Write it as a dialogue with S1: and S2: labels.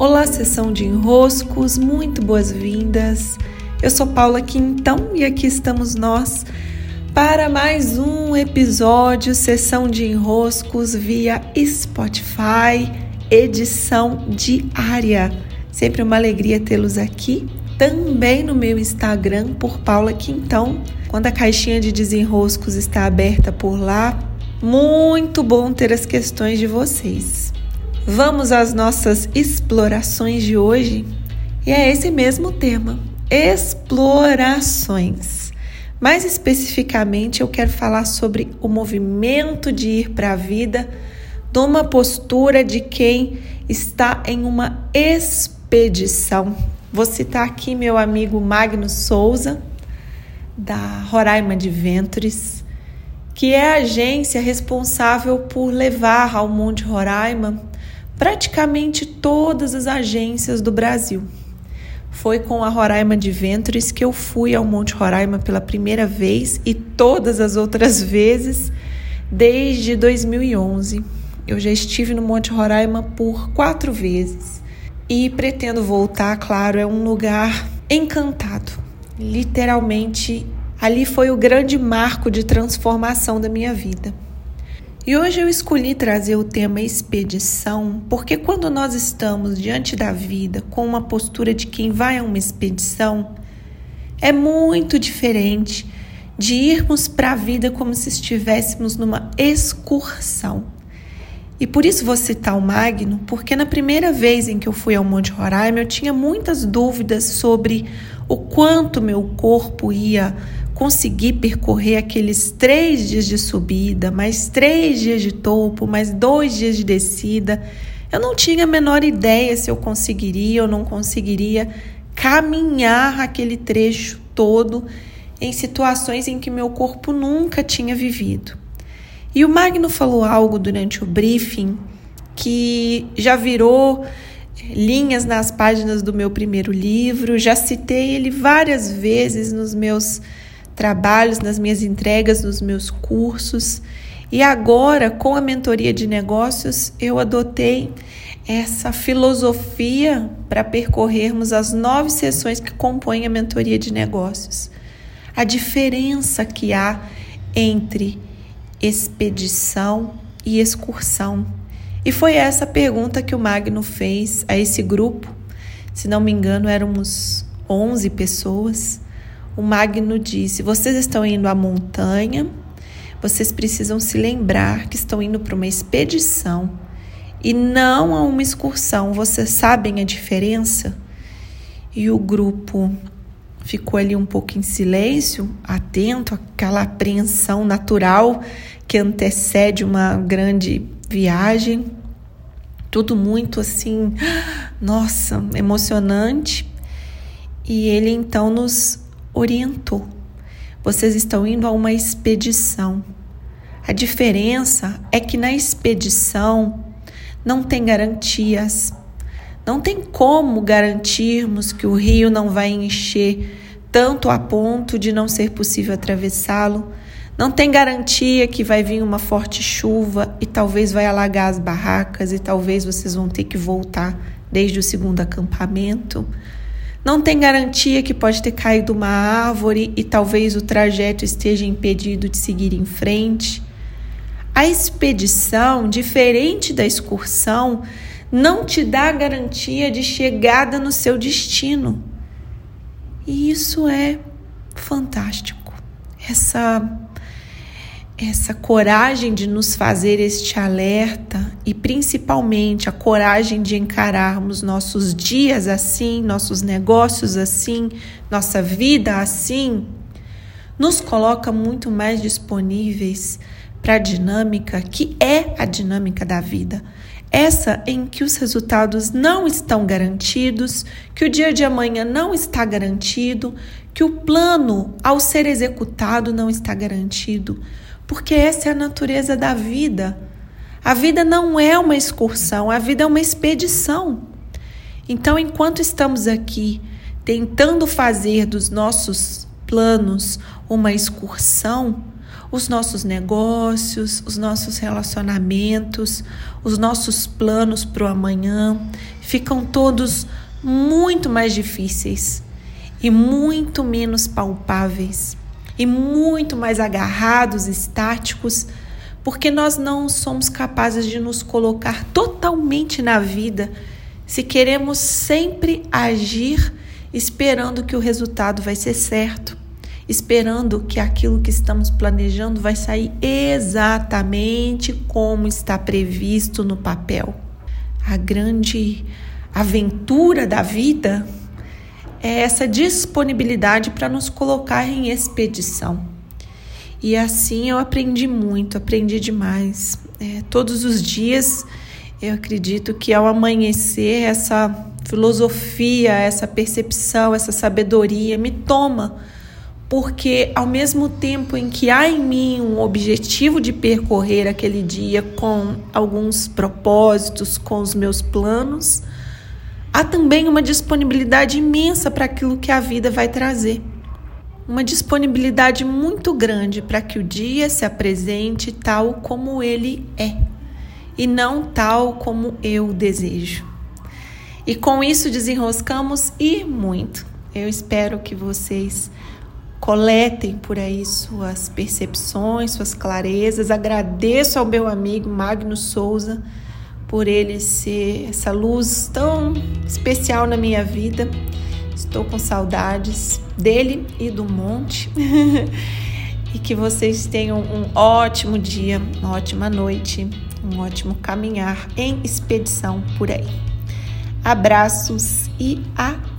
S1: Olá, sessão de enroscos, muito boas-vindas. Eu sou Paula Quintão e aqui estamos nós para mais um episódio Sessão de Enroscos via Spotify, edição diária. Sempre uma alegria tê-los aqui. Também no meu Instagram por Paula Quintão. Quando a caixinha de desenroscos está aberta por lá, muito bom ter as questões de vocês. Vamos às nossas explorações de hoje? E é esse mesmo tema: explorações. Mais especificamente, eu quero falar sobre o movimento de ir para a vida de uma postura de quem está em uma expedição. Vou citar aqui meu amigo Magno Souza, da Roraima de Ventures, que é a agência responsável por levar ao Monte Roraima praticamente todas as agências do Brasil. Foi com a Roraima de Ventures que eu fui ao Monte Roraima pela primeira vez e todas as outras vezes desde 2011. Eu já estive no Monte Roraima por quatro vezes e pretendo voltar, claro, é um lugar encantado. Literalmente, ali foi o grande marco de transformação da minha vida. E hoje eu escolhi trazer o tema expedição, porque quando nós estamos diante da vida com uma postura de quem vai a uma expedição, é muito diferente de irmos para a vida como se estivéssemos numa excursão. E por isso vou citar o Magno, porque na primeira vez em que eu fui ao Monte Roraima, eu tinha muitas dúvidas sobre o quanto meu corpo ia conseguir percorrer aqueles três dias de subida, mais três dias de topo, mais dois dias de descida. Eu não tinha a menor ideia se eu conseguiria ou não conseguiria caminhar aquele trecho todo em situações em que meu corpo nunca tinha vivido. E o Magno falou algo durante o briefing que já virou linhas nas páginas do meu primeiro livro, já citei ele várias vezes nos meus trabalhos, nas minhas entregas, nos meus cursos. E agora, com a mentoria de negócios, eu adotei essa filosofia para percorrermos as nove sessões que compõem a mentoria de negócios. A diferença que há entre expedição e excursão. E foi essa pergunta que o Magno fez a esse grupo. Se não me engano, éramos 11 pessoas o Magno disse: vocês estão indo à montanha, vocês precisam se lembrar que estão indo para uma expedição e não a uma excursão. Vocês sabem a diferença? E o grupo ficou ali um pouco em silêncio, atento àquela apreensão natural que antecede uma grande viagem. Tudo muito assim, nossa, emocionante. E ele então nos orientou. Vocês estão indo a uma expedição. A diferença é que na expedição não tem garantias. Não tem como garantirmos que o rio não vai encher tanto a ponto de não ser possível atravessá-lo. Não tem garantia que vai vir uma forte chuva e talvez vai alagar as barracas e talvez vocês vão ter que voltar desde o segundo acampamento. Não tem garantia que pode ter caído uma árvore e talvez o trajeto esteja impedido de seguir em frente. A expedição, diferente da excursão, não te dá garantia de chegada no seu destino. E isso é fantástico. Essa essa coragem de nos fazer este alerta e principalmente a coragem de encararmos nossos dias assim, nossos negócios assim, nossa vida assim, nos coloca muito mais disponíveis para a dinâmica que é a dinâmica da vida. Essa em que os resultados não estão garantidos, que o dia de amanhã não está garantido, que o plano ao ser executado não está garantido porque essa é a natureza da vida. A vida não é uma excursão, a vida é uma expedição. Então, enquanto estamos aqui tentando fazer dos nossos planos uma excursão, os nossos negócios, os nossos relacionamentos, os nossos planos para o amanhã ficam todos muito mais difíceis e muito menos palpáveis e muito mais agarrados, estáticos, porque nós não somos capazes de nos colocar totalmente na vida se queremos sempre agir esperando que o resultado vai ser certo, esperando que aquilo que estamos planejando vai sair exatamente como está previsto no papel. A grande aventura da vida é essa disponibilidade para nos colocar em expedição. E assim eu aprendi muito, aprendi demais. É, todos os dias eu acredito que ao amanhecer essa filosofia, essa percepção, essa sabedoria me toma, porque ao mesmo tempo em que há em mim um objetivo de percorrer aquele dia com alguns propósitos, com os meus planos, há também uma disponibilidade imensa para aquilo que a vida vai trazer. Uma disponibilidade muito grande para que o dia se apresente tal como ele é e não tal como eu desejo. E com isso desenroscamos e muito. Eu espero que vocês coletem por aí suas percepções, suas clarezas. Agradeço ao meu amigo Magno Souza por ele ser essa luz tão especial na minha vida. Estou com saudades dele e do monte. e que vocês tenham um ótimo dia, uma ótima noite, um ótimo caminhar em expedição por aí. Abraços e até!